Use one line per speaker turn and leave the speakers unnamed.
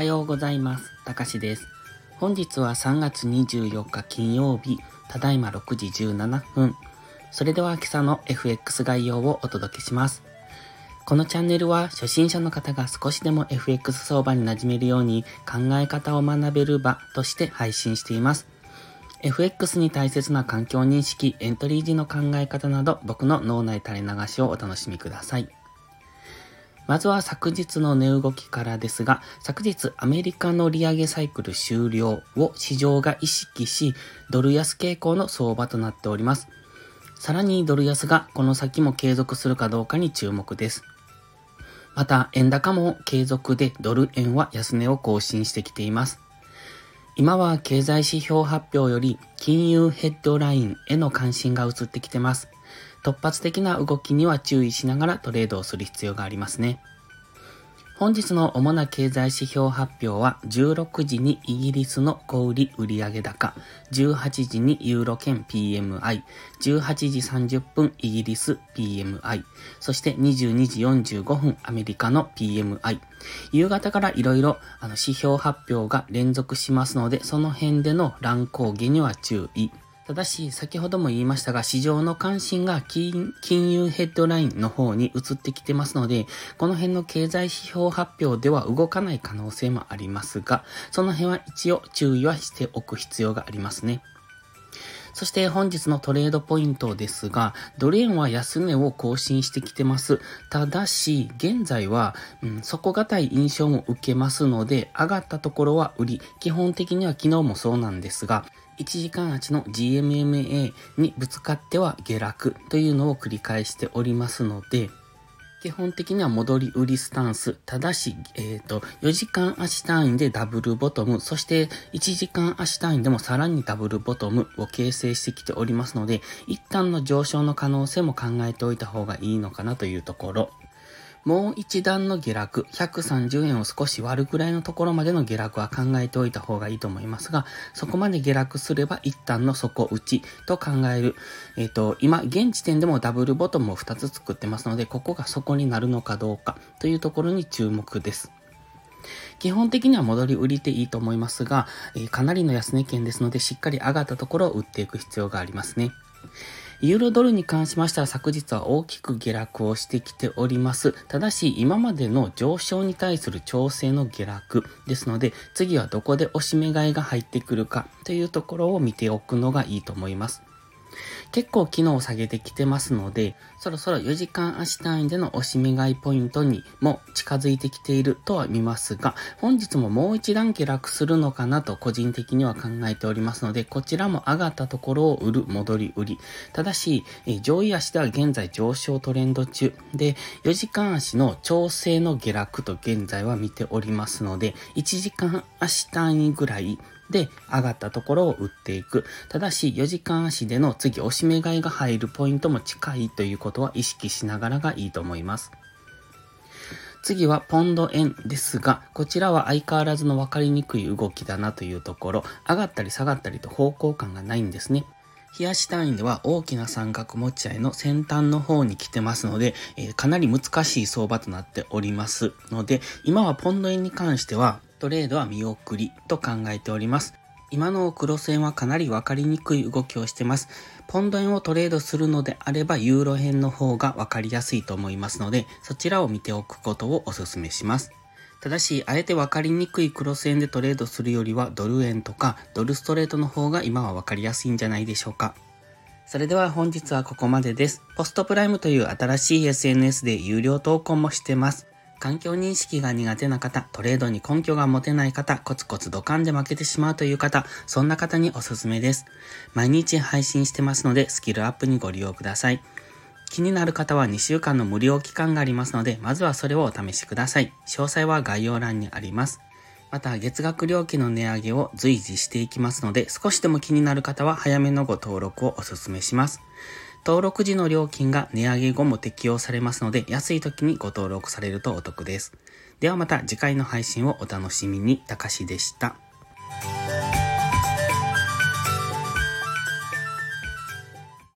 はようございます。たかしです。本日は3月24日金曜日、ただいま6時17分。それでは今朝の FX 概要をお届けします。このチャンネルは初心者の方が少しでも FX 相場に馴染めるように考え方を学べる場として配信しています。FX に大切な環境認識、エントリー時の考え方など僕の脳内垂れ流しをお楽しみください。まずは昨日の値動きからですが、昨日アメリカの利上げサイクル終了を市場が意識し、ドル安傾向の相場となっております。さらにドル安がこの先も継続するかどうかに注目です。また、円高も継続でドル円は安値を更新してきています。今は経済指標発表より金融ヘッドラインへの関心が移ってきてます。突発的な動きには注意しながらトレードをする必要がありますね。本日の主な経済指標発表は、16時にイギリスの小売売上高、18時にユーロ圏 PMI、18時30分イギリス PMI、そして22時45分アメリカの PMI。夕方からいろいろ指標発表が連続しますので、その辺での乱高下には注意。ただし、先ほども言いましたが、市場の関心が金融ヘッドラインの方に移ってきてますので、この辺の経済指標発表では動かない可能性もありますが、その辺は一応注意はしておく必要がありますね。そして本日のトレードポイントですが、ドル円は安値を更新してきてます。ただし、現在は、うん、底堅い印象も受けますので、上がったところは売り。基本的には昨日もそうなんですが、1時間足の GMMA にぶつかっては下落というのを繰り返しておりますので、基本的には戻り売りスタンス。ただし、えっ、ー、と、4時間足単位でダブルボトム、そして1時間足単位でもさらにダブルボトムを形成してきておりますので、一旦の上昇の可能性も考えておいた方がいいのかなというところ。もう一段の下落、130円を少し割るくらいのところまでの下落は考えておいた方がいいと思いますが、そこまで下落すれば一旦の底打ちと考える。えっ、ー、と、今、現時点でもダブルボトムを2つ作ってますので、ここが底になるのかどうかというところに注目です。基本的には戻り売りでいいと思いますが、えー、かなりの安値圏ですので、しっかり上がったところを売っていく必要がありますね。ユーロドルに関しましては昨日は大きく下落をしてきております。ただし今までの上昇に対する調整の下落ですので次はどこで押し目買いが入ってくるかというところを見ておくのがいいと思います。結構機能を下げてきてますので、そろそろ4時間足単位での押し目買いポイントにも近づいてきているとは見ますが、本日ももう一段下落するのかなと個人的には考えておりますので、こちらも上がったところを売る、戻り売り。ただし、上位足では現在上昇トレンド中で、4時間足の調整の下落と現在は見ておりますので、1時間足単位ぐらいで、上がったところを売っていく。ただし、4時間足での次、押し目買いが入るポイントも近いということは意識しながらがいいと思います。次はポンド円ですが、こちらは相変わらずの分かりにくい動きだなというところ、上がったり下がったりと方向感がないんですね。冷やし単位では大きな三角持ち合いの先端の方に来てますので、えー、かなり難しい相場となっておりますので、今はポンド円に関しては、トレードは見送りと考えております。今の黒線はかなり分かりにくい動きをしてます。ポンド円をトレードするのであれば、ユーロ円の方が分かりやすいと思いますので、そちらを見ておくことをお勧めします。ただし、あえて分かりにくいクロス円でトレードするよりは、ドル円とかドルストレートの方が今は分かりやすいんじゃないでしょうか。それでは本日はここまでです。ポストプライムという新しい SNS で有料投稿もしてます。環境認識が苦手な方、トレードに根拠が持てない方、コツコツドカンで負けてしまうという方、そんな方におすすめです。毎日配信してますので、スキルアップにご利用ください。気になる方は2週間の無料期間がありますので、まずはそれをお試しください。詳細は概要欄にあります。また、月額料金の値上げを随時していきますので、少しでも気になる方は早めのご登録をお勧めします。登録時の料金が値上げ後も適用されますので、安い時にご登録されるとお得です。ではまた次回の配信をお楽しみに。たかしでした。